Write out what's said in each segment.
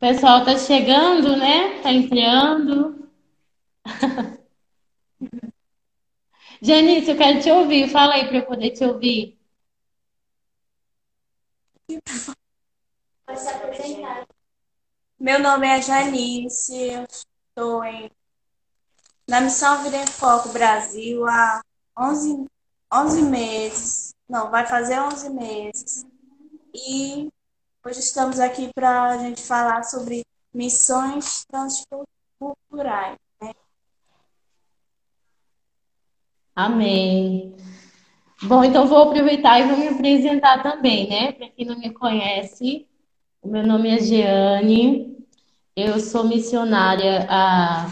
pessoal tá chegando, né? Tá entrando. Janice, eu quero te ouvir. Fala aí para eu poder te ouvir. Pode se apresentar. Meu nome é Janice, eu estou em, na Missão Vida em Foco Brasil há 11, 11 meses. Não, vai fazer 11 meses. E hoje estamos aqui para a gente falar sobre missões transculturais. Né? Amém. Bom, então vou aproveitar e vou me apresentar também, né? Para quem não me conhece, o meu nome é Jeane, eu sou missionária há,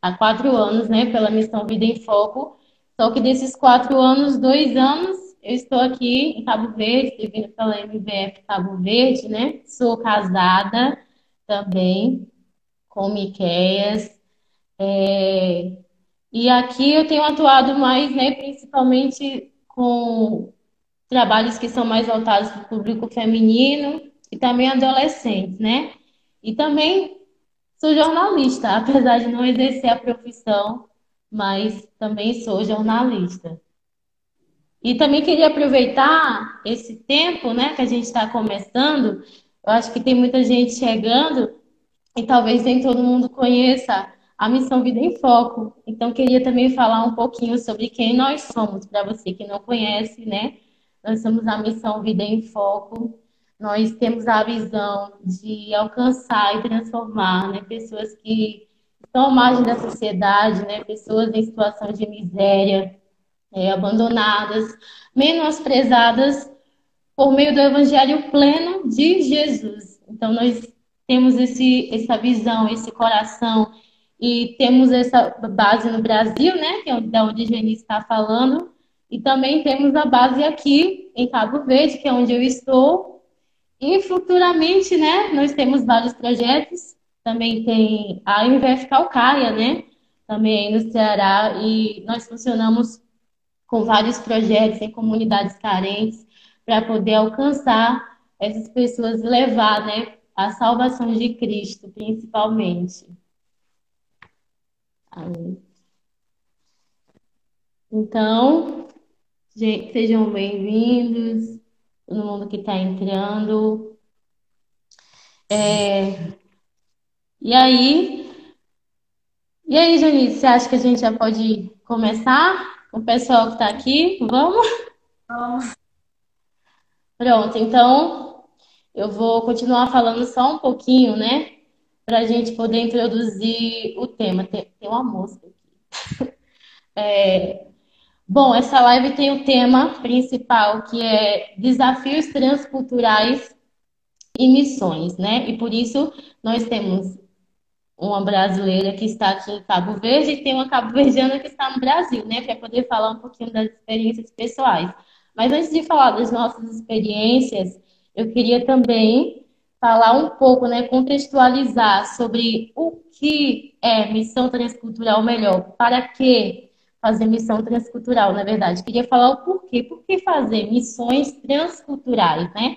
há quatro anos, né, pela Missão Vida em Foco. Só que desses quatro anos, dois anos, eu estou aqui em Cabo Verde, vindo pela MBF Cabo Verde, né? Sou casada também com Miqueias. É... E aqui eu tenho atuado mais, né, principalmente com trabalhos que são mais voltados para o público feminino, e também adolescentes, né? E também sou jornalista, apesar de não exercer a profissão, mas também sou jornalista. E também queria aproveitar esse tempo, né, que a gente está começando. Eu acho que tem muita gente chegando e talvez nem todo mundo conheça a Missão Vida em Foco. Então, queria também falar um pouquinho sobre quem nós somos, para você que não conhece, né? Nós somos a Missão Vida em Foco nós temos a visão de alcançar e transformar né, pessoas que estão à margem da sociedade, né, pessoas em situação de miséria, é, abandonadas, menosprezadas por meio do evangelho pleno de Jesus. Então, nós temos esse, essa visão, esse coração e temos essa base no Brasil, né, que é da onde a Geni está falando, e também temos a base aqui em Cabo Verde, que é onde eu estou, e futuramente, né, nós temos vários projetos. Também tem a UNVF Calcaia, né? Também no Ceará. E nós funcionamos com vários projetos em comunidades carentes para poder alcançar essas pessoas e levar, né, a salvação de Cristo, principalmente. Então, sejam bem-vindos todo mundo que está entrando. É... E aí, e aí, Janice, você acha que a gente já pode começar com o pessoal que está aqui? Vamos? Vamos. Pronto, então eu vou continuar falando só um pouquinho, né? Para a gente poder introduzir o tema. Tem, tem uma mosca aqui. É, Bom, essa live tem o tema principal que é desafios transculturais e missões, né? E por isso nós temos uma brasileira que está aqui em Cabo Verde e tem uma cabo-verdiana que está no Brasil, né? Para poder falar um pouquinho das experiências pessoais. Mas antes de falar das nossas experiências, eu queria também falar um pouco, né, contextualizar sobre o que é missão transcultural melhor, para que fazer missão transcultural, na verdade. Queria falar o porquê. Por que fazer missões transculturais, né?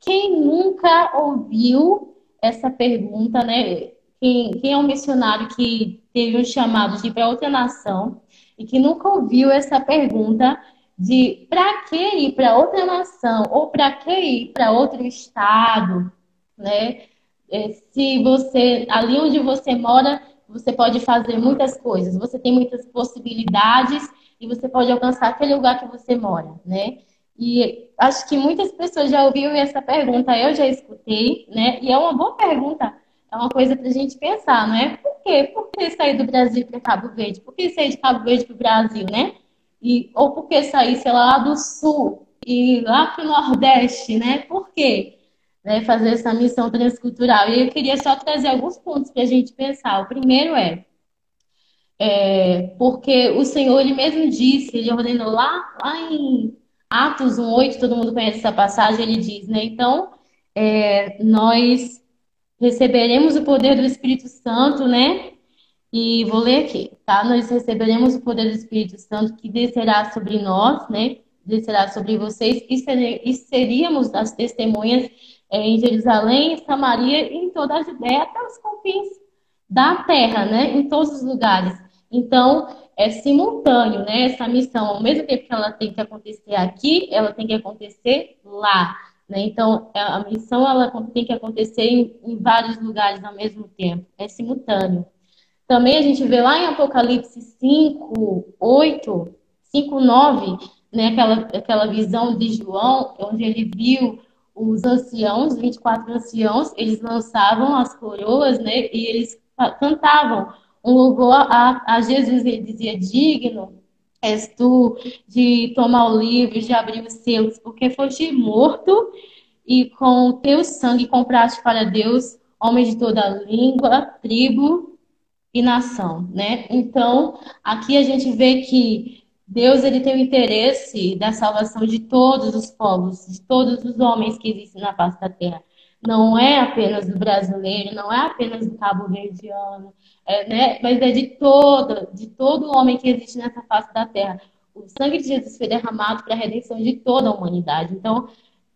Quem nunca ouviu essa pergunta, né? Quem, quem é um missionário que teve um chamado de ir para outra nação e que nunca ouviu essa pergunta de para que ir para outra nação ou para que ir para outro estado, né? É, se você ali onde você mora você pode fazer muitas coisas, você tem muitas possibilidades e você pode alcançar aquele lugar que você mora, né? E acho que muitas pessoas já ouviram essa pergunta, eu já escutei, né? E é uma boa pergunta, é uma coisa para a gente pensar, não é? Por quê? Por que sair do Brasil para Cabo Verde? Por que sair de Cabo Verde para o Brasil, né? E, ou por que sair, sei lá, do Sul e lá para o Nordeste, né? Por quê? né, fazer essa missão transcultural. E eu queria só trazer alguns pontos para a gente pensar. O primeiro é, é, porque o Senhor, ele mesmo disse, ele ordenou lá, lá em Atos 1,8, todo mundo conhece essa passagem, ele diz, né? Então, é, nós receberemos o poder do Espírito Santo, né? E vou ler aqui, tá? Nós receberemos o poder do Espírito Santo que descerá sobre nós, né? Descerá sobre vocês e seríamos as testemunhas é, em Jerusalém, Samaria e em toda a Judéia até os confins da terra, né? Em todos os lugares. Então, é simultâneo, né? Essa missão, ao mesmo tempo que ela tem que acontecer aqui, ela tem que acontecer lá. Né? Então, é, a missão ela tem que acontecer em, em, vários lugares ao mesmo tempo, é simultâneo. Também a gente vê lá em Apocalipse 5, 8, 5, 9, né? aquela, aquela visão de João, onde ele viu os anciãos, 24 anciãos, eles lançavam as coroas né? e eles cantavam um louvor a, a Jesus. Ele dizia: Digno és tu de tomar o livro, de abrir os seus, porque foste morto e com o teu sangue compraste para Deus homens de toda língua, tribo e nação, né? Então, aqui a gente vê que Deus ele tem o interesse da salvação de todos os povos, de todos os homens que existem na face da terra. Não é apenas do brasileiro, não é apenas do cabo-verdiano, é, né? mas é de toda, de todo homem que existe nessa face da terra. O sangue de Jesus foi derramado para a redenção de toda a humanidade. Então,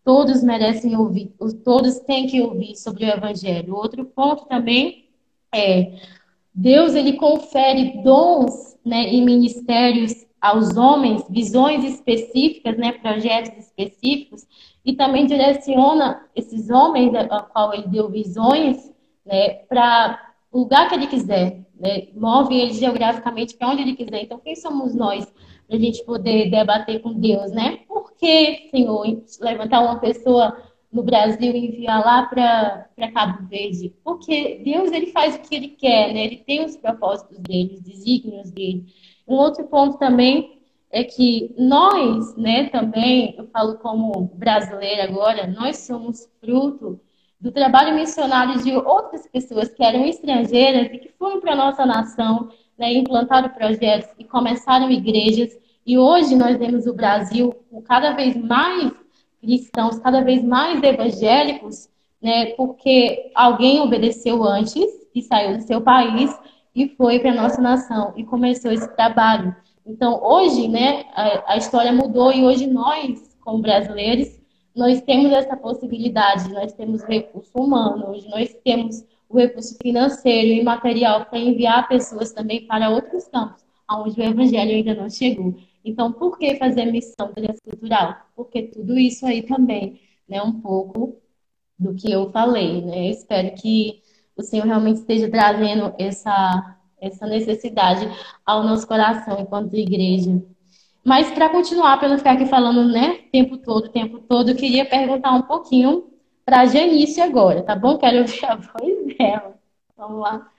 todos merecem ouvir, todos têm que ouvir sobre o Evangelho. Outro ponto também é Deus ele confere dons né, e ministérios aos homens, visões específicas, né, projetos específicos, e também direciona esses homens a qual ele deu visões né, para o lugar que ele quiser, né? move ele geograficamente para onde ele quiser. Então, quem somos nós para a gente poder debater com Deus, né? Por que, Senhor, levantar uma pessoa no Brasil e enviar lá para Cabo Verde? Porque Deus ele faz o que ele quer, né? Ele tem os propósitos dele, os desígnios dele. Um outro ponto também é que nós, né, também, eu falo como brasileira agora, nós somos fruto do trabalho missionário de outras pessoas que eram estrangeiras e que foram para a nossa nação, né, implantaram projetos e começaram igrejas. E hoje nós vemos o Brasil com cada vez mais cristãos, cada vez mais evangélicos, né, porque alguém obedeceu antes e saiu do seu país e foi para a nossa nação e começou esse trabalho. Então, hoje, né, a, a história mudou e hoje nós, como brasileiros, nós temos essa possibilidade, nós temos recurso humano, nós temos o recurso financeiro e material para enviar pessoas também para outros campos, onde o evangelho ainda não chegou. Então, por que fazer missão transcultural? Porque tudo isso aí também, né, um pouco do que eu falei, né? Eu espero que o Senhor realmente esteja trazendo essa, essa necessidade ao nosso coração enquanto igreja. Mas para continuar, para não ficar aqui falando, né, tempo todo, tempo todo, eu queria perguntar um pouquinho para a Janice agora, tá bom? Quero ouvir a voz dela. Vamos lá.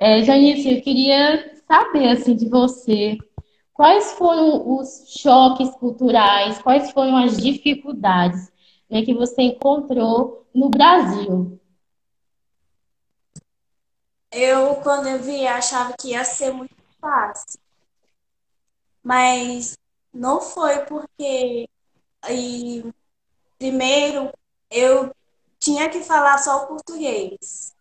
É, Janice, eu queria saber, assim, de você, quais foram os choques culturais, quais foram as dificuldades né, que você encontrou no Brasil? Eu, quando eu vi, achava que ia ser muito fácil mas não foi porque e, primeiro eu tinha que falar só o português.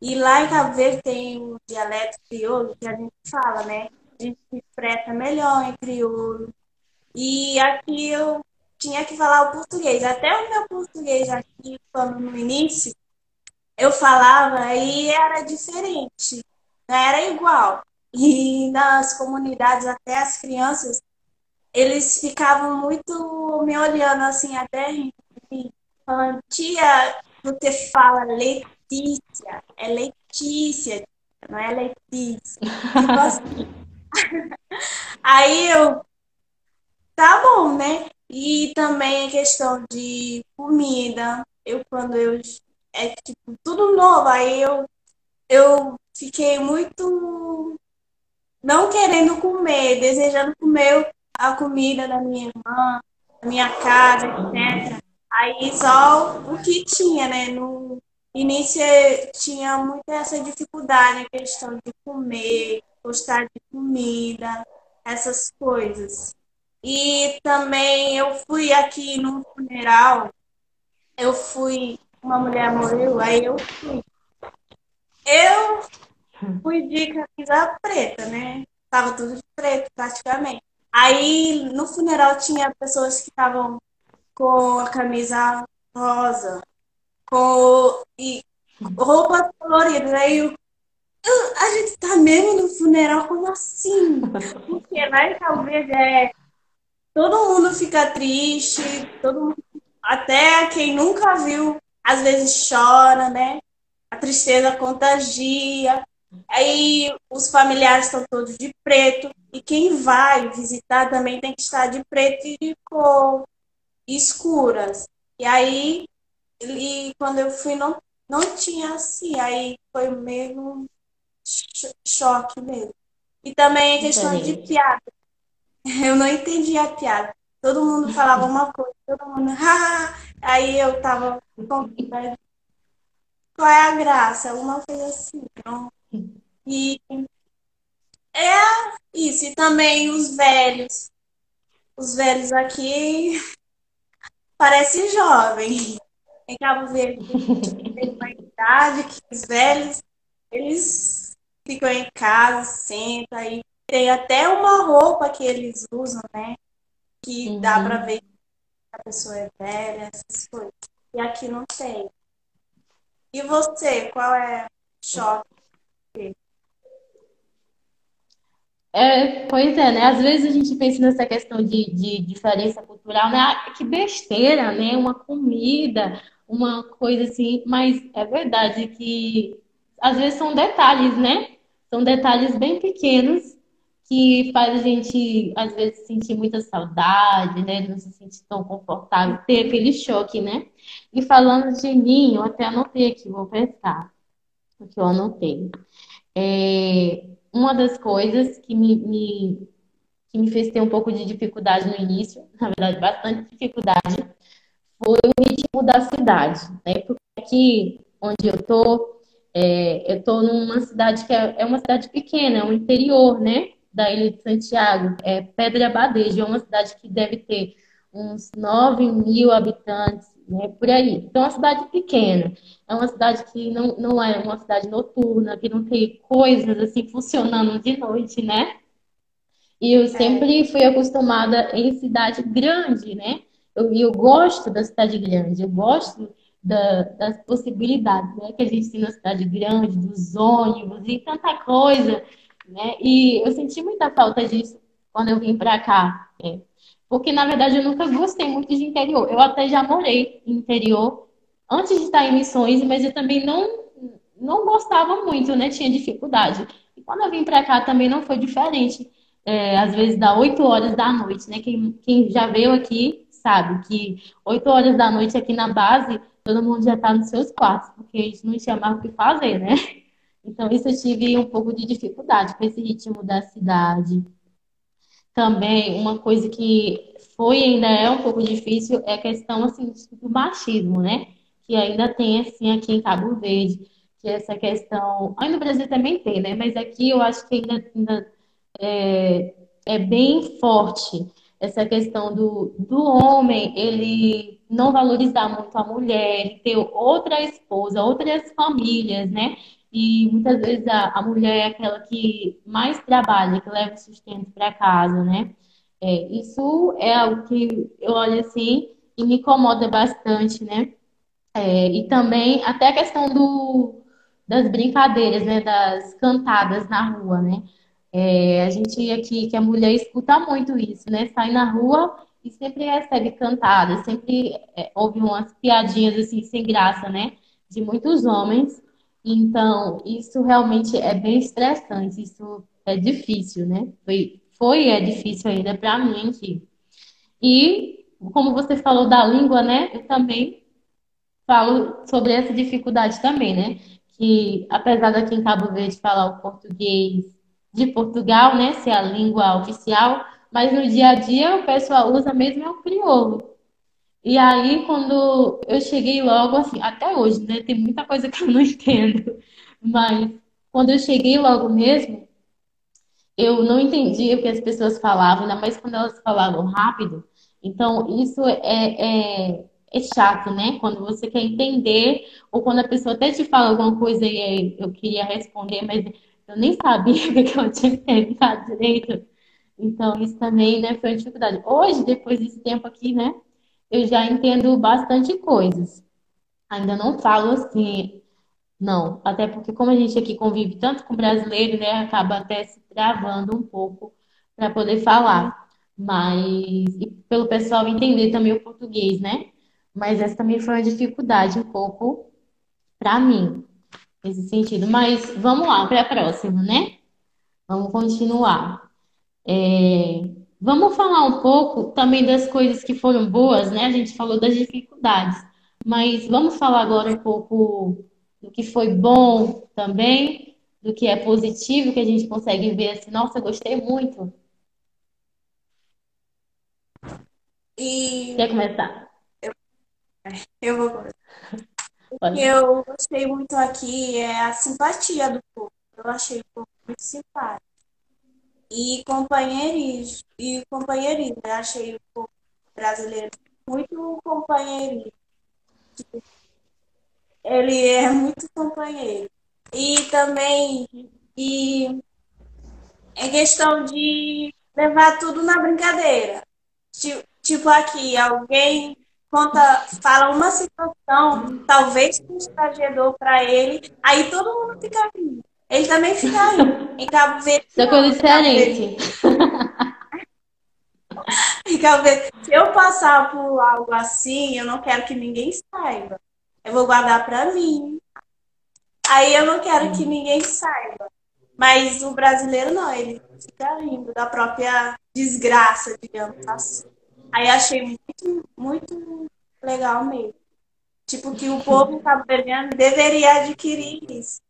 E lá em Cabo Verde tem um dialeto crioulo que a gente fala, né? A gente se expressa melhor em crioulo. E aqui eu tinha que falar o português. Até o meu português aqui, quando no início, eu falava e era diferente. Não era igual. E nas comunidades, até as crianças, eles ficavam muito me olhando assim, até falando, tia, você fala Letícia, é Letícia, não é Letícia. Tipo assim. Aí eu, tá bom, né? E também a questão de comida, eu quando eu é tipo tudo novo, aí eu eu fiquei muito não querendo comer, desejando comer a comida da minha irmã, da minha casa, etc. Aí só o que tinha, né? No início tinha muita essa dificuldade, a questão de comer, gostar de comida, essas coisas. E também eu fui aqui no funeral, eu fui, uma mulher morreu, aí eu fui. Eu fui de camisa preta, né? Tava tudo de preto, praticamente. Aí, no funeral, tinha pessoas que estavam com a camisa rosa. com e roupas coloridas. Aí eu, a gente tá mesmo no funeral, como assim? Porque lá em Cabo Verde é. Todo mundo fica triste, todo mundo, até quem nunca viu, às vezes chora, né? A tristeza contagia. Aí os familiares estão todos de preto. E quem vai visitar também tem que estar de preto e de cor escuras. E aí, e quando eu fui, não, não tinha assim. Aí foi mesmo choque mesmo. E também a questão de piada. Eu não entendi a piada. Todo mundo falava uma coisa, todo mundo. Ah! Aí eu tava. Qual é a graça? Uma coisa assim. Não? E é isso. E também os velhos. Os velhos aqui parecem jovens. Em Cabo Verde tem uma idade que os velhos, eles ficam em casa, sentam aí. Tem até uma roupa que eles usam, né? Que uhum. dá para ver que a pessoa é velha, essas coisas. E aqui não tem. E você, qual é o choque? É, pois é, né? Às vezes a gente pensa nessa questão de, de diferença cultural, né? Ah, que besteira, né? Uma comida, uma coisa assim, mas é verdade que às vezes são detalhes, né? São detalhes bem pequenos que faz a gente, às vezes, sentir muita saudade, né? Não se sentir tão confortável, ter aquele choque, né? E falando de eu até anotei aqui, vou pensar o que eu anotei. É, uma das coisas que me, me, que me fez ter um pouco de dificuldade no início, na verdade, bastante dificuldade, foi o ritmo da cidade, né? Porque aqui onde eu tô, é, eu estou numa cidade que é, é, uma cidade pequena, é um interior, né? Da Ilha de Santiago, é Pedra Badejo, é uma cidade que deve ter uns 9 mil habitantes, né? Por aí. Então, é uma cidade pequena. É uma cidade que não, não é uma cidade noturna, que não tem coisas assim funcionando de noite, né? E eu sempre fui acostumada em cidade grande, né? Eu, eu gosto da cidade grande, eu gosto da, das possibilidades né, que a gente tem na cidade grande, dos ônibus e tanta coisa, né? E eu senti muita falta disso quando eu vim para cá, né? Porque na verdade eu nunca gostei muito de interior. Eu até já morei em interior antes de estar em missões, mas eu também não não gostava muito, né? Tinha dificuldade. E quando eu vim para cá também não foi diferente. É, às vezes dá 8 horas da noite, né? Quem, quem já veio aqui sabe que 8 horas da noite aqui na base todo mundo já está nos seus quartos, porque a gente não tinha mais o que fazer, né? Então, isso eu tive um pouco de dificuldade com esse ritmo da cidade. Também, uma coisa que foi ainda é um pouco difícil é a questão, assim, do machismo, né? Que ainda tem, assim, aqui em Cabo Verde, que essa questão... Aí no Brasil também tem, né? Mas aqui eu acho que ainda, ainda é, é bem forte essa questão do, do homem, ele não valorizar muito a mulher, ter outra esposa, outras famílias, né? E muitas vezes a, a mulher é aquela que mais trabalha, que leva o sustento para casa, né? É, isso é algo que eu olho assim e me incomoda bastante, né? É, e também até a questão do, das brincadeiras, né? Das cantadas na rua, né? É, a gente aqui, que a mulher escuta muito isso, né? Sai na rua e sempre recebe cantadas, sempre é, ouve umas piadinhas assim, sem graça, né? De muitos homens. Então, isso realmente é bem estressante, isso é difícil, né? Foi, foi é difícil ainda para mim aqui. E, como você falou da língua, né? Eu também falo sobre essa dificuldade também, né? Que, apesar daqui em Cabo Verde falar o português de Portugal, né? Ser a língua oficial, mas no dia a dia o pessoal usa mesmo é o crioulo. E aí, quando eu cheguei logo, assim, até hoje, né? Tem muita coisa que eu não entendo, mas quando eu cheguei logo mesmo, eu não entendia o que as pessoas falavam, ainda mais quando elas falavam rápido. Então, isso é, é, é chato, né? Quando você quer entender, ou quando a pessoa até te fala alguma coisa e eu queria responder, mas eu nem sabia o que eu tinha que perguntar direito. Então, isso também, né, foi uma dificuldade. Hoje, depois desse tempo aqui, né, eu já entendo bastante coisas. Ainda não falo assim, não. Até porque como a gente aqui convive tanto com brasileiro, né, acaba até se travando um pouco para poder falar. Mas e pelo pessoal entender também o português, né? Mas essa também foi uma dificuldade um pouco para mim, nesse sentido. Mas vamos lá para a próxima, né? Vamos continuar. É, Vamos falar um pouco também das coisas que foram boas, né? A gente falou das dificuldades, mas vamos falar agora um pouco do que foi bom também, do que é positivo, que a gente consegue ver assim, nossa, gostei muito. E Quer começar? eu vou. O que eu gostei muito aqui é a simpatia do povo. Eu achei o povo muito simpático. E companheirismo, e companheirismo. Eu achei o brasileiro muito companheirismo. Ele é muito companheiro. E também e é questão de levar tudo na brincadeira. Ti- Tipo aqui, alguém conta, fala uma situação, talvez constrangedor para ele, aí todo mundo fica rindo. Ele também fica rindo. Em Cabo Verde, Isso é coisa Cabo Verde, diferente. em Cabo Verde, se eu passar por algo assim, eu não quero que ninguém saiba. Eu vou guardar para mim. Aí eu não quero que ninguém saiba. Mas o brasileiro não, ele fica rindo da própria desgraça, digamos assim. Aí achei muito, muito legal mesmo. Tipo, que o povo cabo-verdiano deveria adquirir isso.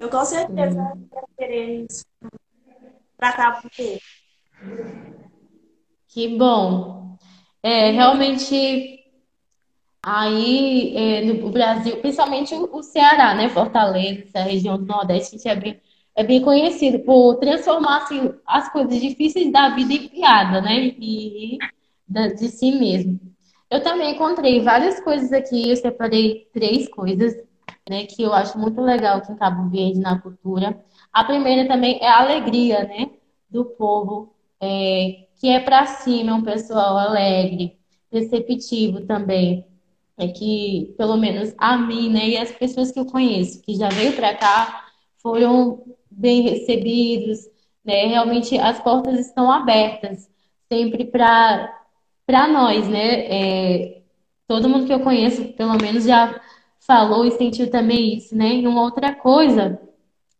Eu com certeza Sim. ia querer isso para Cabo Verde. Que bom. É, realmente. Aí, é, no Brasil, principalmente o Ceará, né? Fortaleza, essa região do Nordeste, a gente é bem, é bem conhecido por transformar assim, as coisas difíceis da vida em piada, né? E de si mesmo. Eu também encontrei várias coisas aqui, eu separei três coisas, né, que eu acho muito legal aqui em Cabo Verde, na cultura. A primeira também é a alegria, né, do povo, é, que é pra cima, é um pessoal alegre, receptivo também é que, pelo menos a mim, né, e as pessoas que eu conheço, que já veio para cá, foram bem recebidos, né? Realmente as portas estão abertas sempre para para nós, né? É, todo mundo que eu conheço, pelo menos, já falou e sentiu também isso, né? E uma outra coisa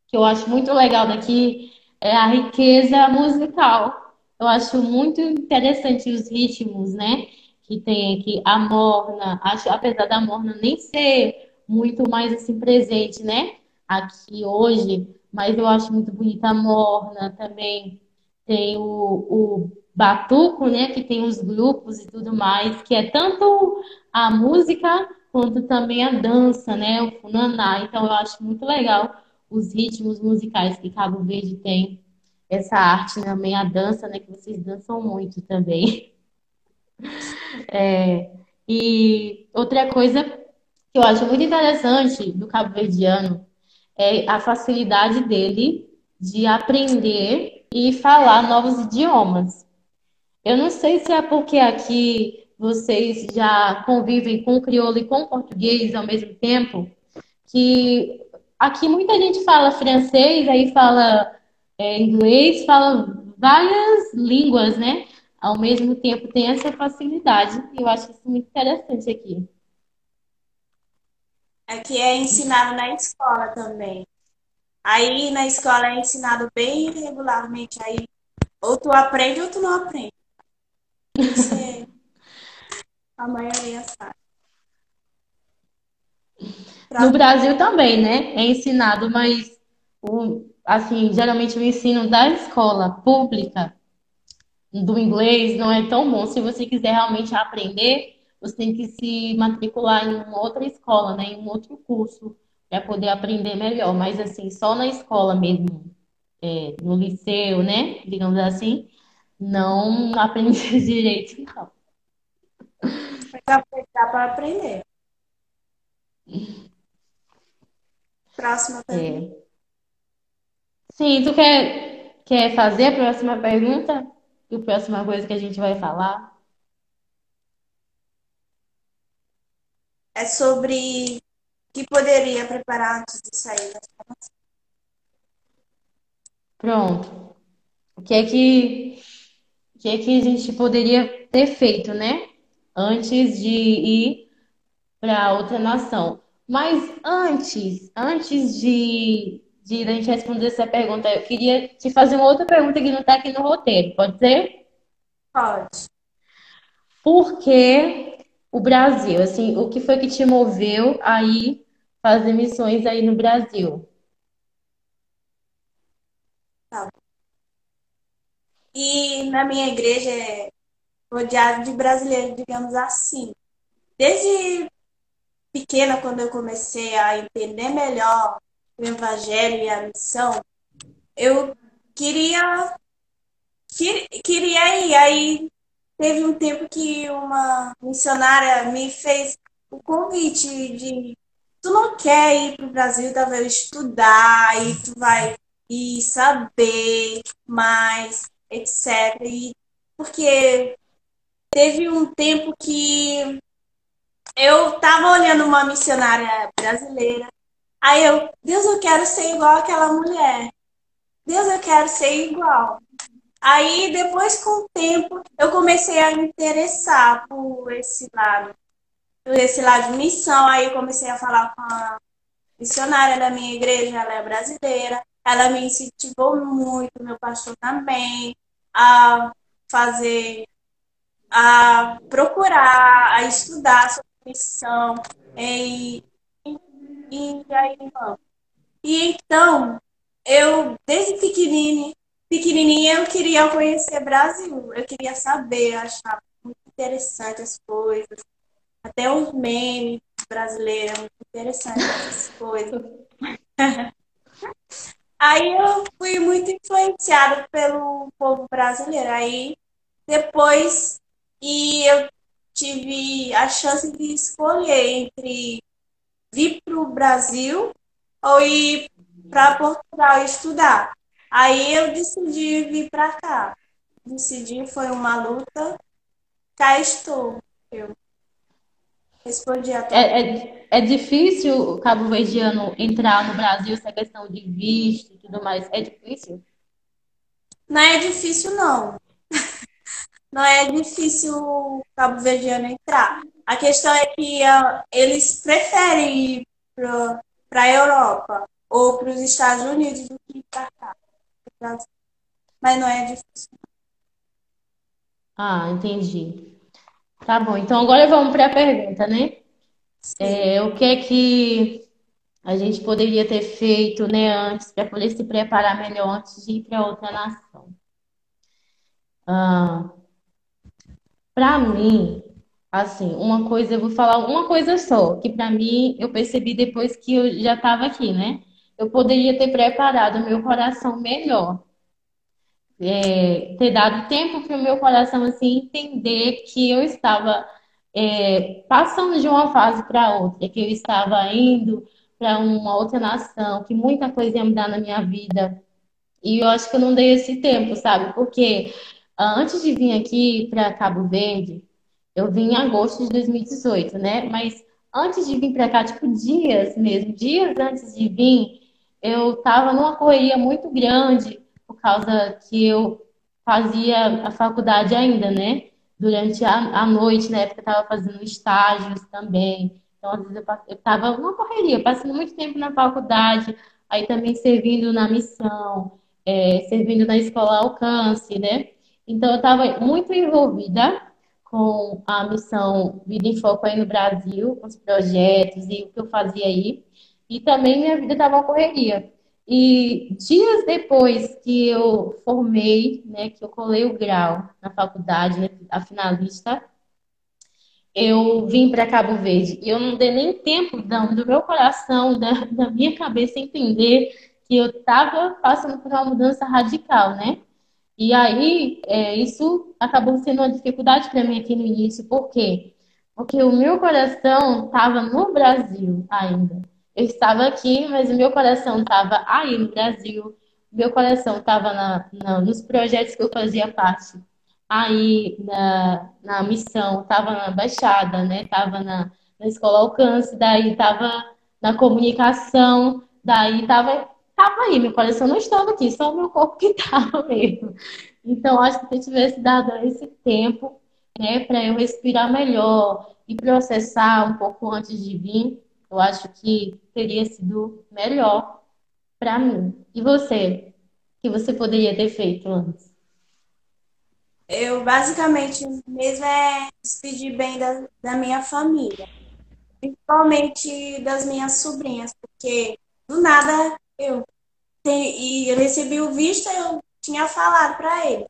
que eu acho muito legal daqui é a riqueza musical. Eu acho muito interessante os ritmos, né? Que tem aqui a morna. Acho, apesar da morna nem ser muito mais assim presente, né? Aqui hoje, mas eu acho muito bonita a morna também. Tem o, o batuco, né? Que tem os grupos e tudo mais, que é tanto a música quanto também a dança, né? O funaná. Então eu acho muito legal os ritmos musicais que Cabo Verde tem, essa arte também, a dança, né, que vocês dançam muito também. É, e outra coisa que eu acho muito interessante do cabo-verdiano é a facilidade dele de aprender e falar novos idiomas. Eu não sei se é porque aqui vocês já convivem com crioulo e com português ao mesmo tempo, que aqui muita gente fala francês, aí fala é, inglês, fala várias línguas, né? Ao mesmo tempo tem essa facilidade. Eu acho isso muito interessante aqui. Aqui é ensinado na escola também. Aí na escola é ensinado bem regularmente. Aí ou tu aprende ou tu não aprende. É, a maioria sabe. No Pra- Brasil também, né? É ensinado, mas o, assim, geralmente o ensino da escola pública do inglês não é tão bom. Se você quiser realmente aprender, você tem que se matricular em uma outra escola, né? Em um outro curso, para poder aprender melhor. Mas assim, só na escola mesmo, é, no liceu, né? Digamos assim, não aprendi direito, não. Dá para aprender. Próxima pergunta. É. Sim, tu quer, quer fazer a próxima pergunta? E a próxima coisa que a gente vai falar? é sobre o que poderia preparar antes de sair da formação. Pronto. O que é que, o que é que a gente poderia ter feito, né? Antes de ir para outra nação. Mas antes, antes de, de a gente responder essa pergunta, eu queria te fazer uma outra pergunta que não está aqui no roteiro, pode ser? Pode. Por que o Brasil? Assim, o que foi que te moveu aí fazer missões aí no Brasil? Tá. E na minha igreja é rodeado de brasileiros, digamos assim. Desde pequena, quando eu comecei a entender melhor o evangelho e a missão, eu queria queria ir. Aí teve um tempo que uma missionária me fez o convite de tu não quer ir para o Brasil, talvez estudar e tu vai ir saber mais, etc. E porque teve um tempo que eu tava olhando uma missionária brasileira. Aí eu, Deus, eu quero ser igual aquela mulher. Deus, eu quero ser igual. Aí, depois, com o tempo, eu comecei a me interessar por esse lado, por esse lado de missão. Aí, eu comecei a falar com a missionária da minha igreja, ela é brasileira. Ela me incentivou muito, meu pastor também, a fazer, a procurar, a estudar sobre missão. E, e, e aí, E então, eu, desde pequenininha, pequenininha, eu queria conhecer Brasil. Eu queria saber, eu achava muito interessante as coisas. Até os memes brasileiros, muito interessante essas coisas. Aí eu fui muito influenciada pelo povo brasileiro. Aí depois e eu tive a chance de escolher entre vir para o Brasil ou ir para Portugal estudar. Aí eu decidi vir para cá. Decidi, foi uma luta. Cá estou. Eu respondi a é, é, é difícil o cabo-verdiano entrar no Brasil, essa questão de visto e tudo mais. É difícil? Não é difícil, não não é difícil o Cabo Verdeano entrar. A questão é que uh, eles preferem ir para a Europa ou para os Estados Unidos do que para cá. Mas não é difícil. Ah, entendi. Tá bom, então agora vamos para a pergunta, né? É, o que é que a gente poderia ter feito, né, antes, para poder se preparar melhor antes de ir para outra nação? Ah, para mim, assim, uma coisa, eu vou falar uma coisa só, que para mim eu percebi depois que eu já estava aqui, né? Eu poderia ter preparado o meu coração melhor. É, ter dado tempo para o meu coração assim entender que eu estava é, passando de uma fase para outra, que eu estava indo para uma outra nação, que muita coisa ia mudar na minha vida. E eu acho que eu não dei esse tempo, sabe? Porque Antes de vir aqui para Cabo Verde, eu vim em agosto de 2018, né? Mas antes de vir para cá, tipo dias mesmo, dias antes de vir, eu estava numa correria muito grande por causa que eu fazia a faculdade ainda, né? Durante a, a noite, na época, eu estava fazendo estágios também. Então, às vezes, eu estava numa correria, passando muito tempo na faculdade, aí também servindo na missão, é, servindo na escola Alcance, né? Então, eu estava muito envolvida com a missão Vida em Foco aí no Brasil, com os projetos e o que eu fazia aí. E também minha vida estava uma correria. E dias depois que eu formei, né, que eu colei o grau na faculdade, né, a finalista, eu vim para Cabo Verde. E eu não dei nem tempo não, do meu coração, da, da minha cabeça entender que eu estava passando por uma mudança radical, né? E aí, é, isso acabou sendo uma dificuldade para mim aqui no início. Por quê? Porque o meu coração estava no Brasil ainda. Eu estava aqui, mas o meu coração estava aí no Brasil. Meu coração estava nos projetos que eu fazia parte. Aí, na, na missão, estava na Baixada, né? Estava na, na escola Alcance, daí estava na comunicação, daí estava tava aí, meu coração não estava aqui, só meu corpo que estava mesmo. Então, acho que se eu tivesse dado esse tempo, né, para eu respirar melhor e processar um pouco antes de vir, eu acho que teria sido melhor para mim. E você? O que você poderia ter feito antes? Eu basicamente mesmo é despedir bem da, da minha família, principalmente das minhas sobrinhas, porque do nada eu e eu recebi o visto, eu tinha falado para ele.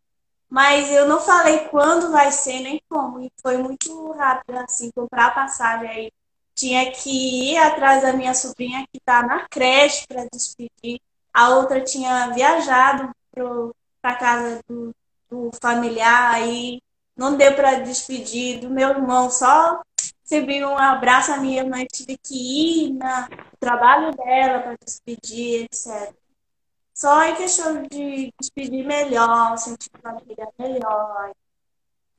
Mas eu não falei quando vai ser nem como. E foi muito rápido, assim, comprar a passagem aí. Tinha que ir atrás da minha sobrinha que está na creche para despedir. A outra tinha viajado para casa do, do familiar, aí não deu para despedir do meu irmão, só recebi um abraço a minha irmã, tive que ir no trabalho dela para despedir, etc. Só em questão de despedir melhor, sentir uma vida melhor.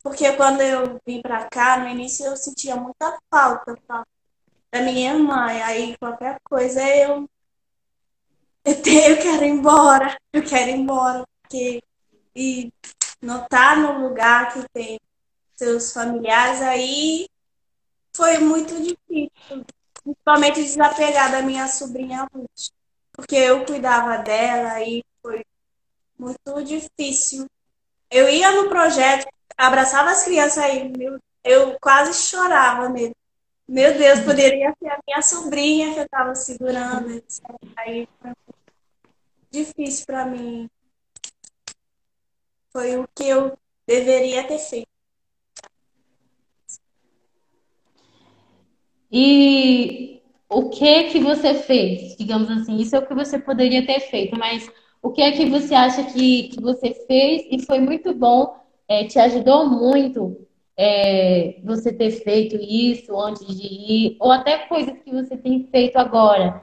Porque quando eu vim pra cá, no início eu sentia muita falta da minha mãe. Aí qualquer coisa eu, eu, eu quero ir embora, eu quero ir embora, porque e não tá no lugar que tem seus familiares, aí foi muito difícil, principalmente desapegar da minha sobrinha Ruth porque eu cuidava dela e foi muito difícil. Eu ia no projeto, abraçava as crianças aí, eu quase chorava mesmo. Meu Deus, poderia ser a minha sobrinha que eu estava segurando. Etc. Aí foi difícil para mim. Foi o que eu deveria ter feito. E o que que você fez? Digamos assim, isso é o que você poderia ter feito, mas o que é que você acha que, que você fez e foi muito bom, é, te ajudou muito é, você ter feito isso antes de ir, ou até coisas que você tem feito agora?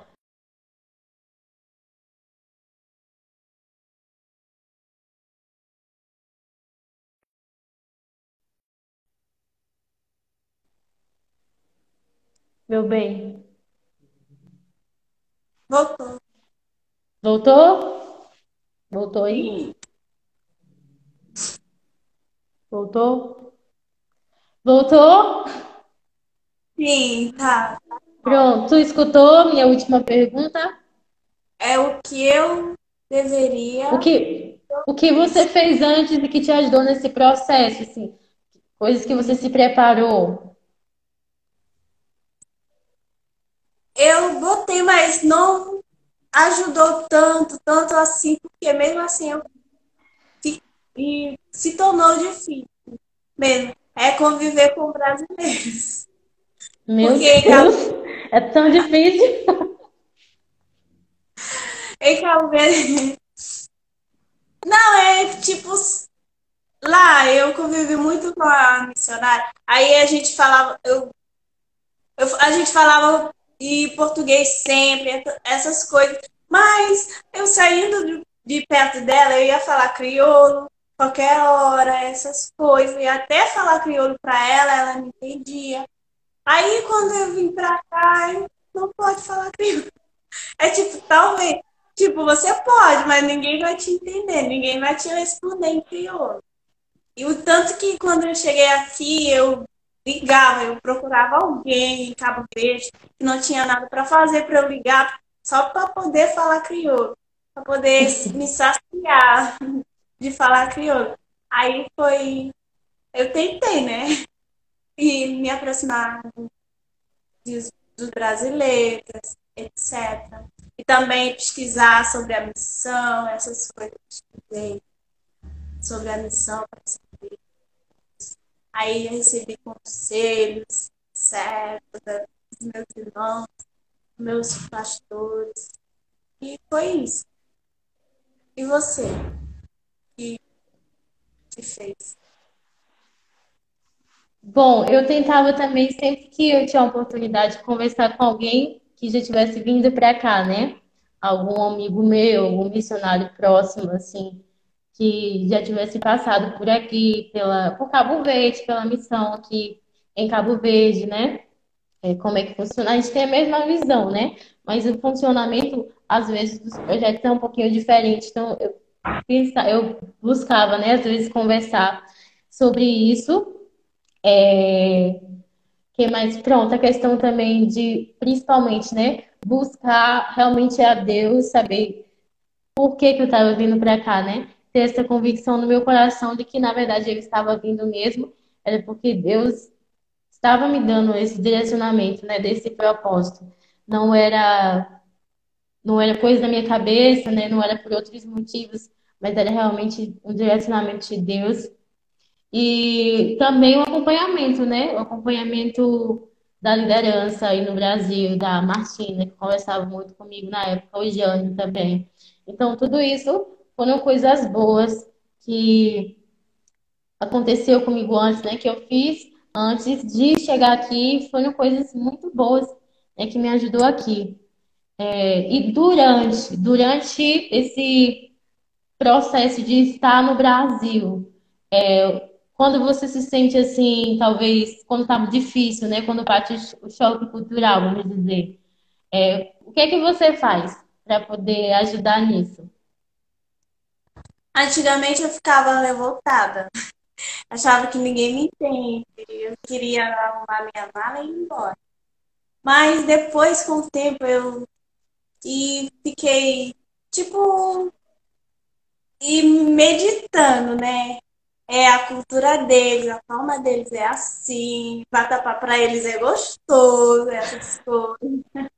Meu bem. Voltou. Voltou? Voltou aí? Voltou? Voltou? Sim, tá. Pronto, tu escutou minha última pergunta? É o que eu deveria. O que, o que você fez antes e que te ajudou nesse processo, assim? Coisas que você se preparou? Eu botei, mas não ajudou tanto, tanto assim, porque mesmo assim eu e se tornou difícil mesmo. É conviver com brasileiros. Meu porque Deus, é tão difícil. Em Cabo Verde. Não, é tipo. Lá eu convivi muito com a missionária. Aí a gente falava. Eu, eu, a gente falava e português sempre, essas coisas. Mas eu saindo de, perto dela, eu ia falar crioulo, qualquer hora, essas coisas. E até falar crioulo para ela, ela não entendia. Aí quando eu vim pra cá, não pode falar crioulo. É tipo, talvez, tipo, você pode, mas ninguém vai te entender, ninguém vai te responder em crioulo. E o tanto que quando eu cheguei aqui, eu ligava, eu procurava alguém em Cabo Verde que não tinha nada para fazer para eu ligar só para poder falar crioulo, para poder me saciar de falar crioulo. Aí foi, eu tentei, né? E me aproximar dos, dos brasileiros, etc. E também pesquisar sobre a missão, essas coisas sobre a missão para Aí eu recebi conselhos, certo, dos meus irmãos, meus pastores. E foi isso. E você? que, fez? Bom, eu tentava também, sempre que eu tinha a oportunidade de conversar com alguém que já tivesse vindo para cá, né? Algum amigo meu, algum missionário próximo, assim, que já tivesse passado por aqui, pela, por Cabo Verde, pela missão aqui em Cabo Verde, né? é, como é que funciona. A gente tem a mesma visão, né? Mas o funcionamento, às vezes, dos projetos é um pouquinho diferente. Então, eu, eu buscava, né, às vezes, conversar sobre isso. É, que mais? Pronto, a questão também de, principalmente, né, buscar realmente a Deus, saber por que que eu estava vindo para cá, né? Ter essa convicção no meu coração de que, na verdade, eu estava vindo mesmo, era porque Deus estava me dando esse direcionamento, né, desse propósito. Não era, não era coisa da minha cabeça, né, não era por outros motivos, mas era realmente um direcionamento de Deus. E também o acompanhamento, né, o acompanhamento da liderança aí no Brasil, da Martina, que conversava muito comigo na época, o Jânio também. Então, tudo isso foram coisas boas que aconteceu comigo antes, né, que eu fiz antes de chegar aqui, foram coisas muito boas, né, que me ajudou aqui. É, e durante, durante esse processo de estar no Brasil, é, quando você se sente assim, talvez quando estava difícil, né, quando bate o choque cultural, vamos dizer, é, o que é que você faz para poder ajudar nisso? Antigamente eu ficava revoltada. Achava que ninguém me entende. Eu queria arrumar minha mala e ir embora. Mas depois, com o tempo, eu e fiquei, tipo, e meditando, né? É a cultura deles, a forma deles é assim, vatapá para eles é gostoso, essas coisas.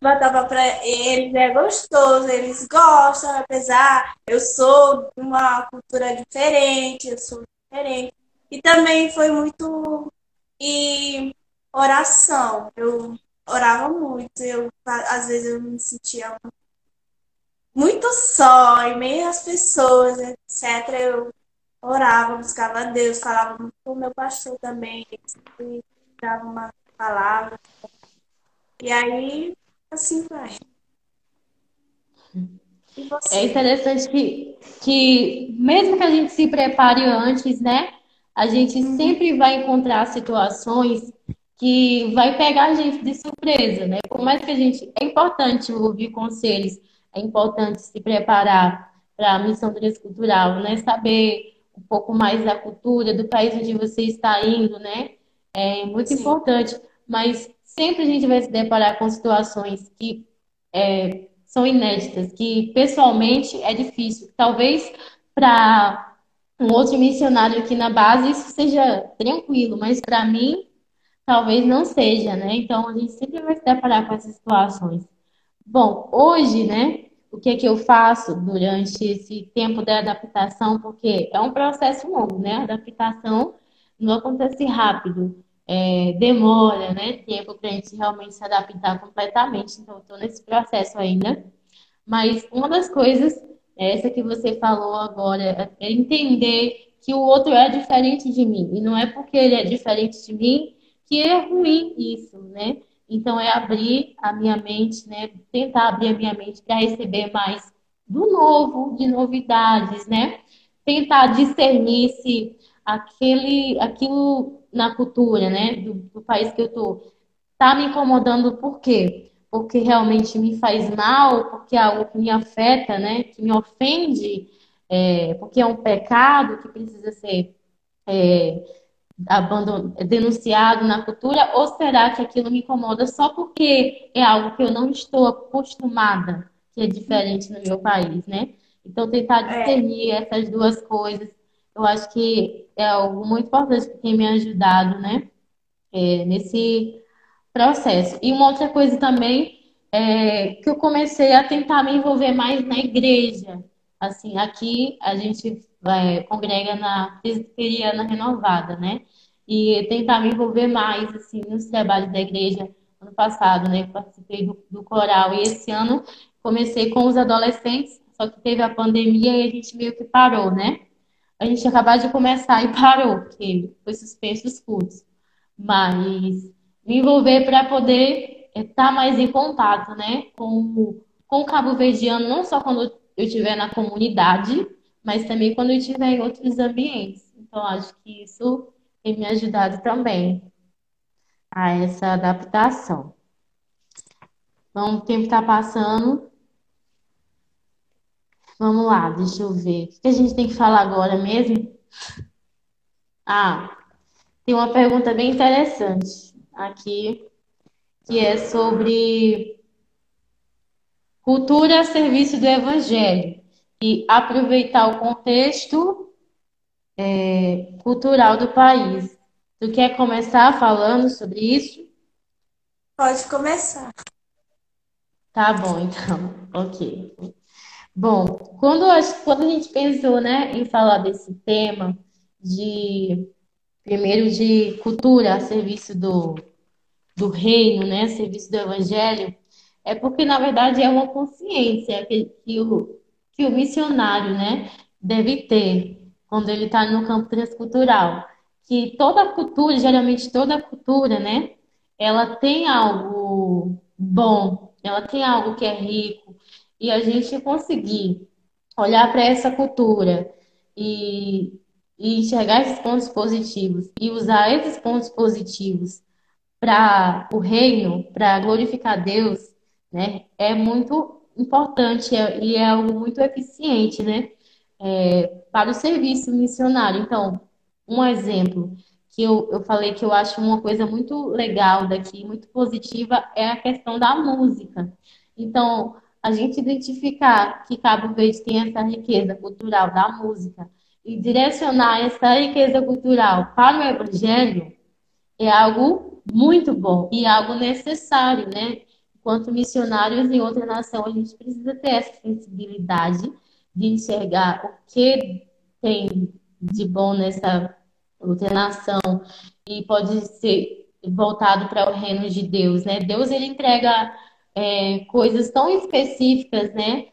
Vatapá para eles é gostoso, eles gostam, apesar eu sou de uma cultura diferente, eu sou diferente. E também foi muito e oração. Eu orava muito, eu às vezes eu me sentia muito só, e meio as pessoas, etc. Eu orava, buscava Deus, falava muito com o meu pastor também, ele dava uma palavra. E aí, assim vai. É interessante que, que mesmo que a gente se prepare antes, né? A gente Uhum. sempre vai encontrar situações que vai pegar a gente de surpresa, né? Por mais que a gente... É importante ouvir conselhos, é importante se preparar para a missão transcultural, né? Saber um pouco mais da cultura, do país onde você está indo, né? É muito Sim, importante, mas sempre a gente vai se deparar com situações que são inéditas, que pessoalmente é difícil. Talvez para um outro missionário aqui na base isso seja tranquilo, mas para mim talvez não seja, né? Então a gente sempre vai se deparar com essas situações. Bom, hoje, né, o que é que eu faço durante esse tempo da adaptação? Porque é um processo longo, né? A adaptação não acontece rápido, é, demora, né? Tempo para a gente realmente se adaptar completamente. Então, estou nesse processo ainda. Mas uma das coisas, essa que você falou agora, é entender que o outro é diferente de mim. E não é porque ele é diferente de mim que é ruim isso, né? Então é abrir a minha mente, né? Tentar abrir a minha mente para receber mais do novo, de novidades, né? Tentar discernir se aquele, aquilo na cultura, né? Do, do país que eu tô, tá me incomodando por quê? Porque realmente me faz mal, porque é algo que me afeta, né? Que me ofende, é, porque é um pecado que precisa ser é, denunciado na cultura, ou será que aquilo me incomoda só porque é algo que eu não estou acostumada, que é diferente no meu país, né? Então, tentar é, discernir essas duas coisas, eu acho que é algo muito importante que tem me ajudado, né? É, nesse processo. E uma outra coisa também é que eu comecei a tentar me envolver mais na igreja. Assim, aqui a gente é, congrega na Presbiteriana Renovada, né? E tentar me envolver mais, assim, nos trabalhos da igreja. Ano passado, né? Participei do, do coral e esse ano comecei com os adolescentes, só que teve a pandemia e a gente meio que parou, né? A gente acabou de começar e parou, porque foi suspenso os cultos mas me envolver para poder estar mais em contato, né, com, com o cabo-verdiano, não só quando eu estiver na comunidade, mas também quando eu estiver em outros ambientes. Então, acho que isso tem me ajudado também. a essa adaptação. Então, o tempo está passando. Vamos lá, deixa eu ver. O que a gente tem que falar agora mesmo? Ah, tem uma pergunta bem interessante aqui, que é sobre cultura a serviço do evangelho e aproveitar o contexto é, cultural do país. Tu quer começar falando sobre isso? Pode começar. Tá bom, então. Ok. Bom, quando a, quando a gente pensou, né, em falar desse tema de primeiro de cultura a serviço do, do reino, né, a serviço do evangelho, é porque na verdade é uma consciência que, que o, que o missionário, né, deve ter quando ele está no campo transcultural. Que toda cultura, geralmente toda cultura, né, ela tem algo bom, ela tem algo que é rico, e a gente conseguir olhar para essa cultura e, e enxergar esses pontos positivos e usar esses pontos positivos para o reino, para glorificar Deus, né, é muito importante é, e é algo muito eficiente, né? É, para o serviço missionário. Então, um exemplo que eu, eu falei que eu acho uma coisa muito legal daqui, muito positiva, é a questão da música. Então, a gente identificar que Cabo Verde tem essa riqueza cultural da música e direcionar essa riqueza cultural para o Evangelho é algo muito bom e algo necessário, né? enquanto missionários em outra nação, a gente precisa ter essa sensibilidade de enxergar o que tem de bom nessa outra nação e pode ser voltado para o reino de Deus, né? Deus ele entrega é, coisas tão específicas, né?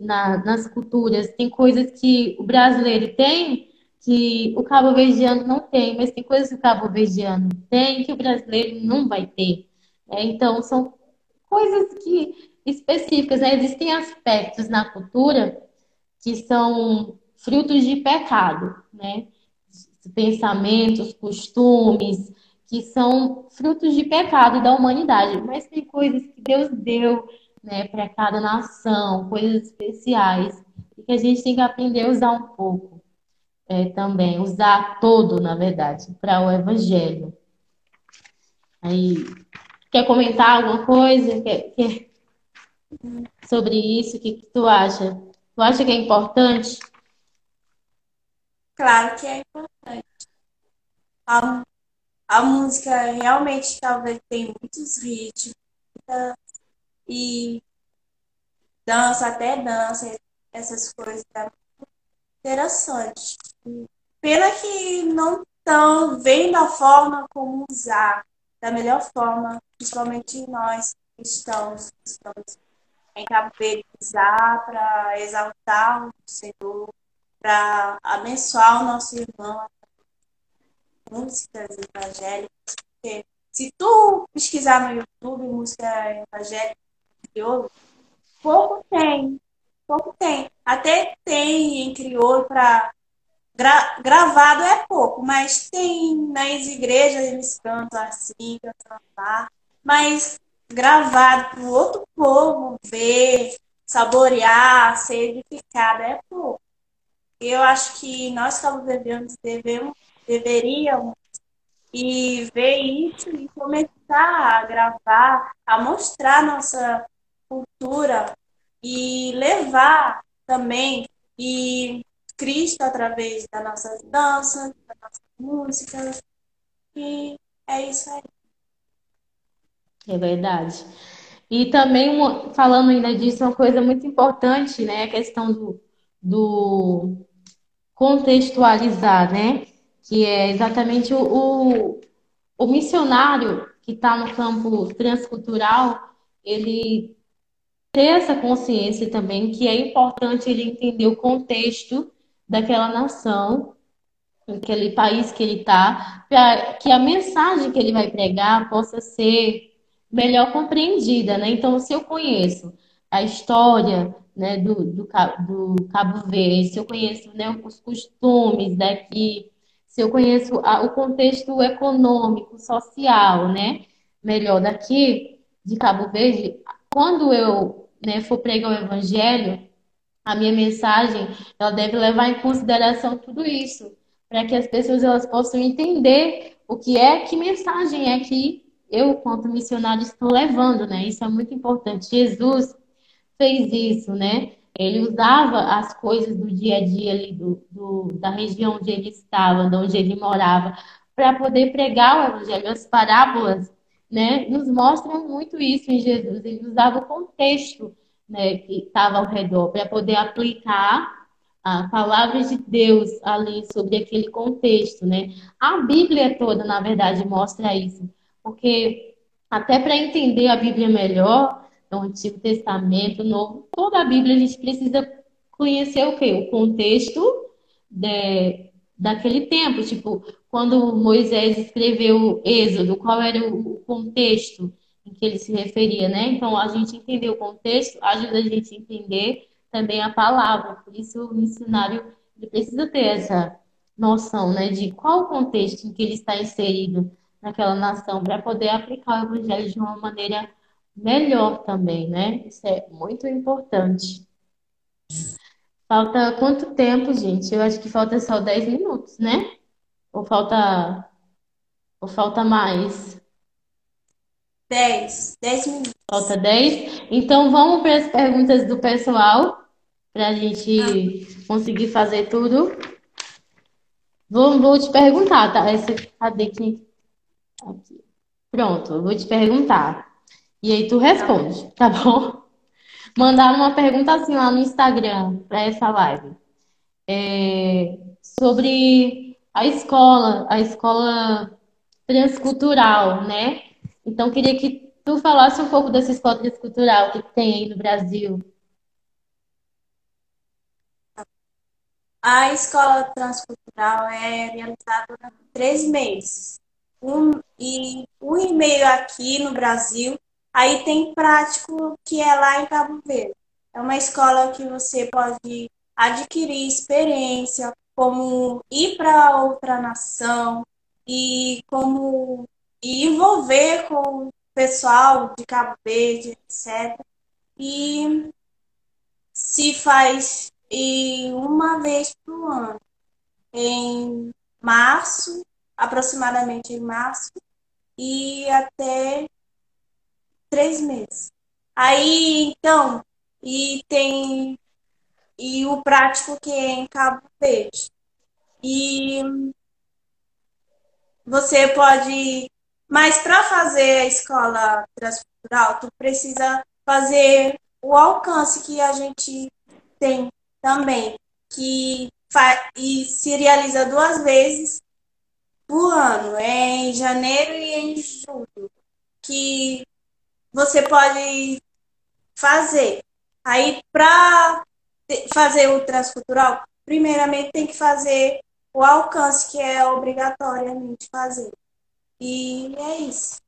Na, nas culturas tem coisas que o brasileiro tem que o cabo-verdiano não tem, mas tem coisas que o cabo-verdiano tem que o brasileiro não vai ter. É, então são coisas que específicas, né? Existem aspectos na cultura que são frutos de pecado, né? Pensamentos, costumes, que são frutos de pecado da humanidade, mas tem coisas que Deus deu, né, para cada nação, coisas especiais, e que a gente tem que aprender a usar um pouco é, também, usar todo, na verdade, para o evangelho. Aí, Quer comentar alguma coisa quer, quer... sobre isso? O que, que tu acha? Tu acha que é importante? Claro que é importante. A, a música realmente talvez tem muitos ritmos e dança, até dança, essas coisas é interessante. Pena que não estão vendo a forma como usar da melhor forma, principalmente nós cristãos, estamos em usar para exaltar o Senhor, para abençoar o nosso irmão, músicas evangélicas, porque se tu pesquisar no YouTube música evangélica crioulo, pouco tem, pouco tem. Até tem em crioulo para Gra gravado é pouco, mas tem nas igrejas eles cantam assim, cantam lá. Mas gravado para o outro povo ver, saborear, ser edificado é pouco. Eu acho que nós, como devemos, devemos, deveríamos e ver isso e começar a gravar, a mostrar nossa cultura e levar também e Cristo através das nossas danças, das nossas músicas. E é isso aí. É verdade. E também, falando ainda disso, uma coisa muito importante, né? A questão do, do contextualizar, né? Que é exatamente o, o, o missionário que está no campo transcultural, ele ter essa consciência também que é importante ele entender o contexto daquela nação, aquele país que ele está, para que a mensagem que ele vai pregar possa ser melhor compreendida, né? Então, se eu conheço a história né, do, do, do Cabo Verde, se eu conheço né, os costumes daqui, se eu conheço a- o contexto econômico, social, né, melhor daqui de Cabo Verde, quando eu, né, for pregar o evangelho, a minha mensagem, ela deve levar em consideração tudo isso, para que as pessoas elas possam entender o que é, que mensagem é que eu, quanto missionário, estou levando, né? Isso é muito importante. Jesus fez isso, né? Ele usava as coisas do dia a dia ali do, do- da região onde ele estava, de onde ele morava, para poder pregar o evangelho. As parábolas, né, nos mostram muito isso em Jesus. Ele usava o contexto, né, que estava ao redor para poder aplicar a palavra de Deus ali sobre aquele contexto, né? A Bíblia toda, na verdade, mostra isso, porque até para entender a Bíblia melhor o Antigo Testamento, o Novo, toda a Bíblia a gente precisa conhecer o quê? O contexto de, daquele tempo. Tipo, quando Moisés escreveu o Êxodo, qual era o contexto em que ele se referia, né? Então, a gente entender o contexto ajuda a gente a entender também a palavra. Por isso, o missionário precisa ter essa noção, né, de qual o contexto em que ele está inserido naquela nação para poder aplicar o evangelho de uma maneira melhor também, né? Isso é muito importante. Falta quanto tempo, gente? Eu acho que falta só 10 minutos, né? Ou falta, ou falta mais? 10, 10 minutos. Falta 10? Então vamos para as perguntas do pessoal, para a gente conseguir fazer tudo. Vou, vou te perguntar, tá? Essa, cadê quem? Aqui. Pronto, eu vou te perguntar. E aí tu responde, tá bom? Mandaram uma pergunta assim lá no Instagram para essa live. É, sobre a escola, a escola transcultural, né? Então, queria que tu falasse um pouco dessa escola transcultural que tem aí no Brasil. A escola transcultural é realizada em três meses. Um, e um e meio aqui no Brasil. Aí tem prático que é lá em Cabo Verde. É uma escola que você pode adquirir experiência, como ir para outra nação e como e envolver com o pessoal de Cabo Verde, etc. E se faz e uma vez por ano, em março, aproximadamente em março, e até três meses. Aí, então, e tem e o prático que é em Cabo Verde. E você pode, mas para fazer a escola transcultural, tu precisa fazer o alcance que a gente tem também, que e se realiza duas vezes por ano, é em janeiro e em julho, que você pode fazer. Aí, para fazer o transcultural, primeiramente tem que fazer o alcance, que é obrigatoriamente fazer. E é isso.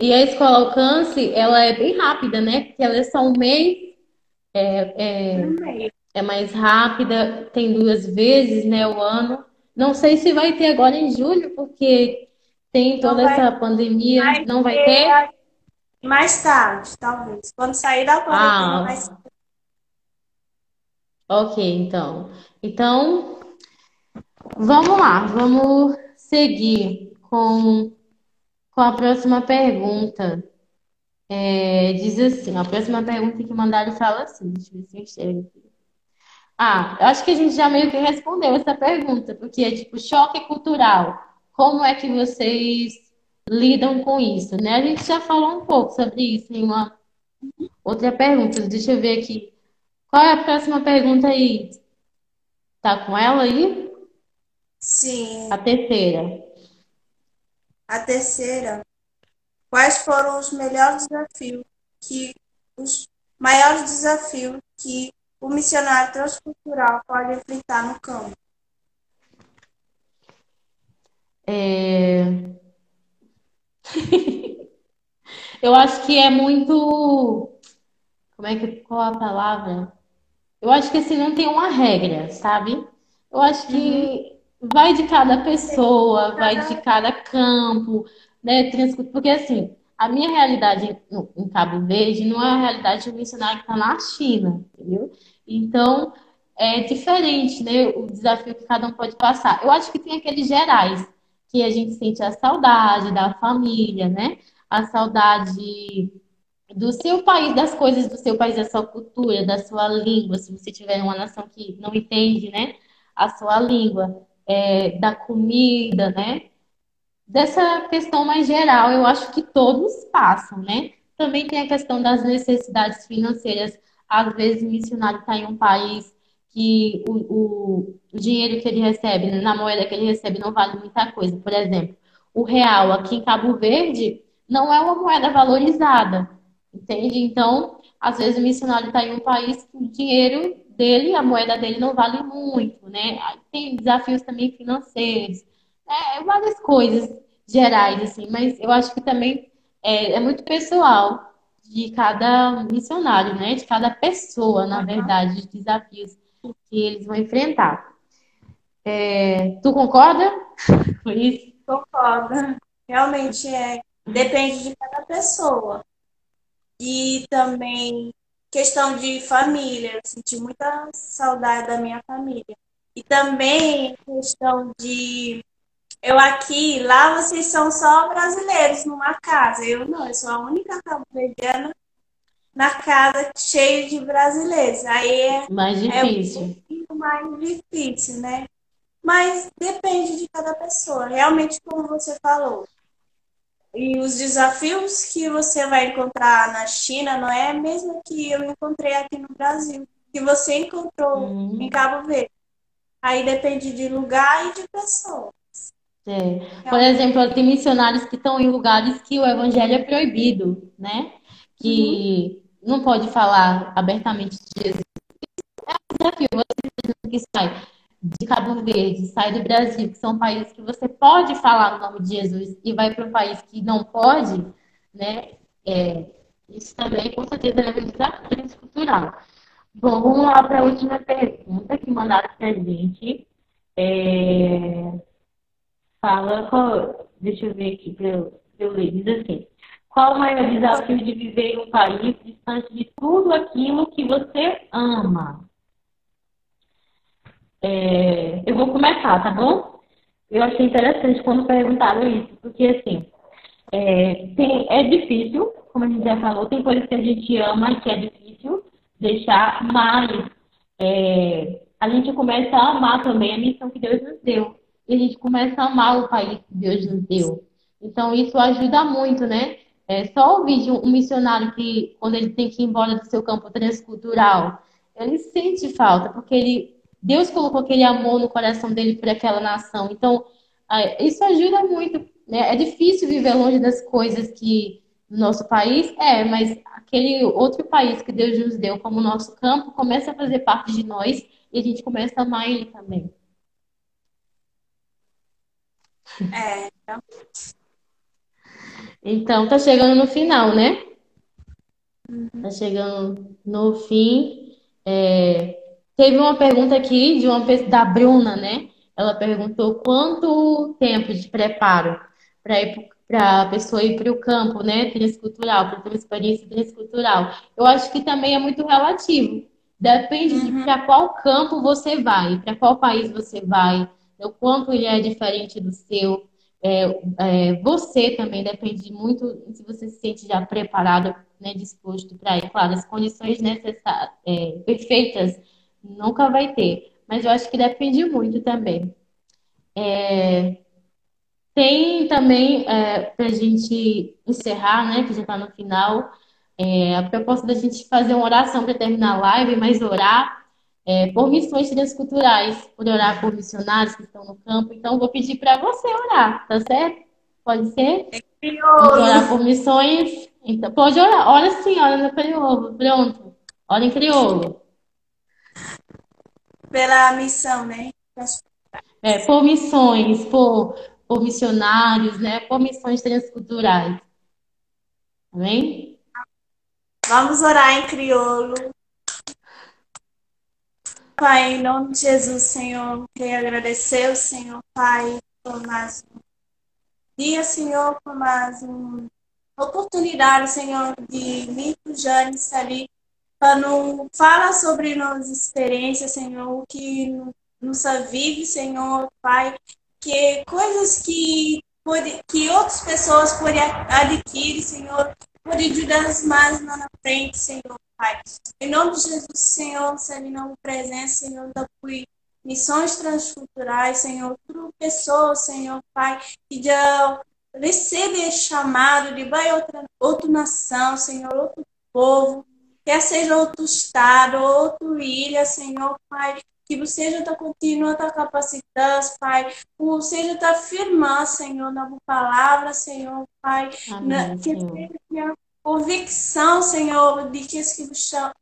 E a escola Alcance, ela é bem rápida, né? Porque ela é só um mês, é, é, é mais rápida, tem duas vezes, né, o ano. Não sei se vai ter agora em julho, porque tem toda Não vai- essa pandemia. Vai Não vai ter ter? Mais tarde, talvez. Quando sair da pandemia, Ah, mais ok, então. Então, vamos lá, vamos seguir com, com a próxima pergunta. É, diz assim, a próxima pergunta que mandaram fala assim, deixa eu ver se eu enxergo aqui. Ah, eu acho que a gente já meio que respondeu essa pergunta, porque é tipo choque cultural. Como é que vocês lidam com isso, né? A gente já falou um pouco sobre isso em uma outra pergunta. Deixa eu ver aqui. Qual é a próxima pergunta aí? Tá com ela aí? Sim. A terceira. A terceira. Quais foram os melhores desafios que os maiores desafios que o missionário transcultural pode enfrentar no campo? É, Eu acho que é muito. Como é que. Qual a palavra? Eu acho que assim, não tem uma regra, sabe? Eu acho que vai de cada pessoa, vai de cada campo, né? Porque assim, a minha realidade em Cabo Verde não é a realidade de um missionário que está na China, entendeu? Então, é diferente, né? O desafio que cada um pode passar. Eu acho que tem aqueles gerais, que a gente sente a saudade da família, né? A saudade do seu país, das coisas do seu país, da sua cultura, da sua língua, se você tiver uma nação que não entende, né? A sua língua, é, da comida, né? Dessa questão mais geral, eu acho que todos passam, né? Também tem a questão das necessidades financeiras. Às vezes, o missionário está em um país que o, o, dinheiro que ele recebe, né, na moeda que ele recebe, não vale muita coisa. Por exemplo, o real aqui em Cabo Verde não é uma moeda valorizada, entende? Então, às vezes o missionário está em um país que o dinheiro dele, a moeda dele não vale muito, né? Tem desafios também financeiros, é, várias coisas gerais, assim, mas eu acho que também é, é muito pessoal de cada missionário, né? De cada pessoa, na verdade, os desafios que eles vão enfrentar. É, tu concorda com isso? Concordo. Realmente é. Depende de cada pessoa. E também questão de família. Eu senti muita saudade da minha família. E também questão de. Eu aqui, lá vocês são só brasileiros numa casa. Eu não, eu sou a única cabo-verdiana na casa cheia de brasileiros. Aí é mais difícil. É um pouquinho mais difícil, né? Mas depende de cada pessoa. Realmente, como você falou, e os desafios que você vai encontrar na China não é a mesma que eu encontrei aqui no Brasil, que você encontrou uhum. em Cabo Verde. Aí depende de lugar e de pessoa. É. Por exemplo, tem missionários que estão em lugares que o evangelho é proibido, né? Que uhum. Não pode falar abertamente de Jesus. É um desafio. Você que sai de Cabo Verde, sai do Brasil, que são países que você pode falar o nome de Jesus e vai para um país que não pode, né? É, isso também, com certeza, é um desafio cultural. Bom, vamos lá para a última pergunta que mandaram para a gente. É... Fala, qual... deixa eu ver aqui para eu, eu ler. Diz assim: Qual o maior desafio de viver em um país distante de tudo aquilo que você ama? É, eu vou começar, tá bom? Eu achei interessante quando perguntaram isso, porque assim, é, tem, é difícil, como a gente já falou, tem coisas que a gente ama que é difícil deixar, mas é, a gente começa a amar também a missão que Deus nos deu. E a gente começa a amar o país que Deus nos deu. Então isso ajuda muito, né? É só ouvir de um missionário que, quando ele tem que ir embora do seu campo transcultural, ele sente falta, porque ele Deus colocou aquele amor no coração dele por aquela nação. Então, isso ajuda muito. Né? É difícil viver longe das coisas que no nosso país é, mas aquele outro país que Deus nos deu como nosso campo começa a fazer parte de nós e a gente começa a amar ele também. É. Então, tá chegando no final, né? Uhum. Tá chegando no fim. É, Teve uma pergunta aqui de uma da Bruna, né? Ela perguntou quanto tempo de preparo para ir para a pessoa ir para o campo, né, transcultural, para ter uma experiência transcultural. Eu acho que também é muito relativo. Depende uhum. de para qual campo você vai, para qual país você vai, o quanto ele é diferente do seu. É, é, você também depende muito se você se sente já preparado, né, disposto para ir. Claro, as condições necessárias, é, perfeitas Nunca vai ter. Mas eu acho que depende muito também. É... Tem também, é, para a gente encerrar, né, que já está no final, é, a proposta da gente fazer uma oração para terminar a live, mas orar é, por missões transculturais, por orar por missionários que estão no campo. Então, vou pedir para você orar, tá certo? Pode ser? É orar por missões. Então, pode orar. Ora sim, ora no crioulo. Pronto. Ora em crioulo pela missão, né? É, por missões, por, por missionários, né? Por missões transculturais. Amém? Vamos orar em crioulo. Pai, em nome de Jesus, Senhor, queria agradecer Senhor, Pai, por mais um dia, Senhor, por mais uma oportunidade, Senhor, de vir com o Janes ali, para não falar sobre nossas experiências, Senhor, o que nos vive, Senhor, Pai, que coisas que, pode, que outras pessoas podem adquirir, Senhor, podem ajudar mais lá na frente, Senhor, Pai. Em nome de Jesus, Senhor, se ali não presença, Senhor, da missões transculturais, Senhor, tudo pessoas, Senhor, Pai, que já recebe chamado de vai outra, outra nação, Senhor, outro povo, quer seja outro estado, outra ilha, Senhor, Pai, que você já está continuando a capacitar, Pai, você já está firmando, Senhor, na palavra, Senhor, Pai, Amém, na, que Senhor. Convicção, Senhor, de que,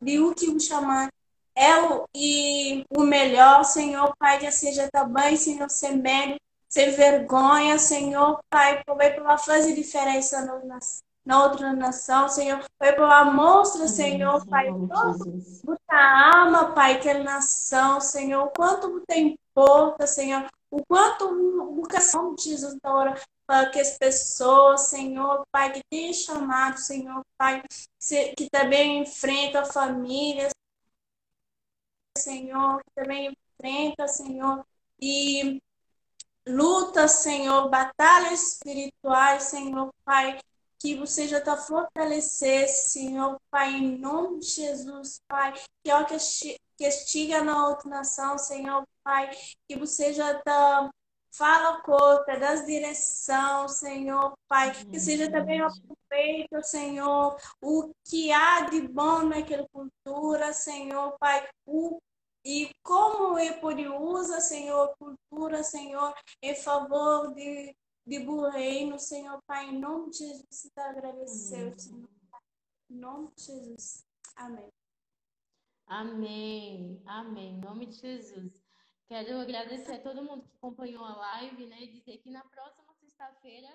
de o que o chamar é o, e o melhor, Senhor, Pai, que seja também, Senhor, sem medo, sem vergonha, Senhor, Pai, vai para fazer diferença no, nas na outra nação, Senhor. Foi pela mostra, Senhor, Pai, muita alma, Pai, aquela nação, Senhor. Quanto tem importa, Senhor. O quanto o coração de Jesus da para que as pessoas, Senhor, Pai, que tem chamado, Senhor, Pai, que também enfrenta a família, Senhor, que também enfrenta, Senhor, e luta, Senhor, batalhas espirituais, Senhor, Pai, que você já está fortalecer, Senhor, Pai, em nome de Jesus, Pai, que ó que estiga na outra nação, Senhor, Pai, que você já está fala conta das direção, Senhor, Pai, que seja também aproveita, Senhor, o que há de bom naquela cultura, Senhor, Pai, o e como ele usa, Senhor, cultura, Senhor, em favor de de reino, Senhor Pai, em nome de Jesus, te agradecer, Senhor Pai. Em nome de Jesus. Amém. Amém, amém, em nome de Jesus. Quero agradecer a todo mundo que acompanhou a live, né? Dizer que na próxima sexta-feira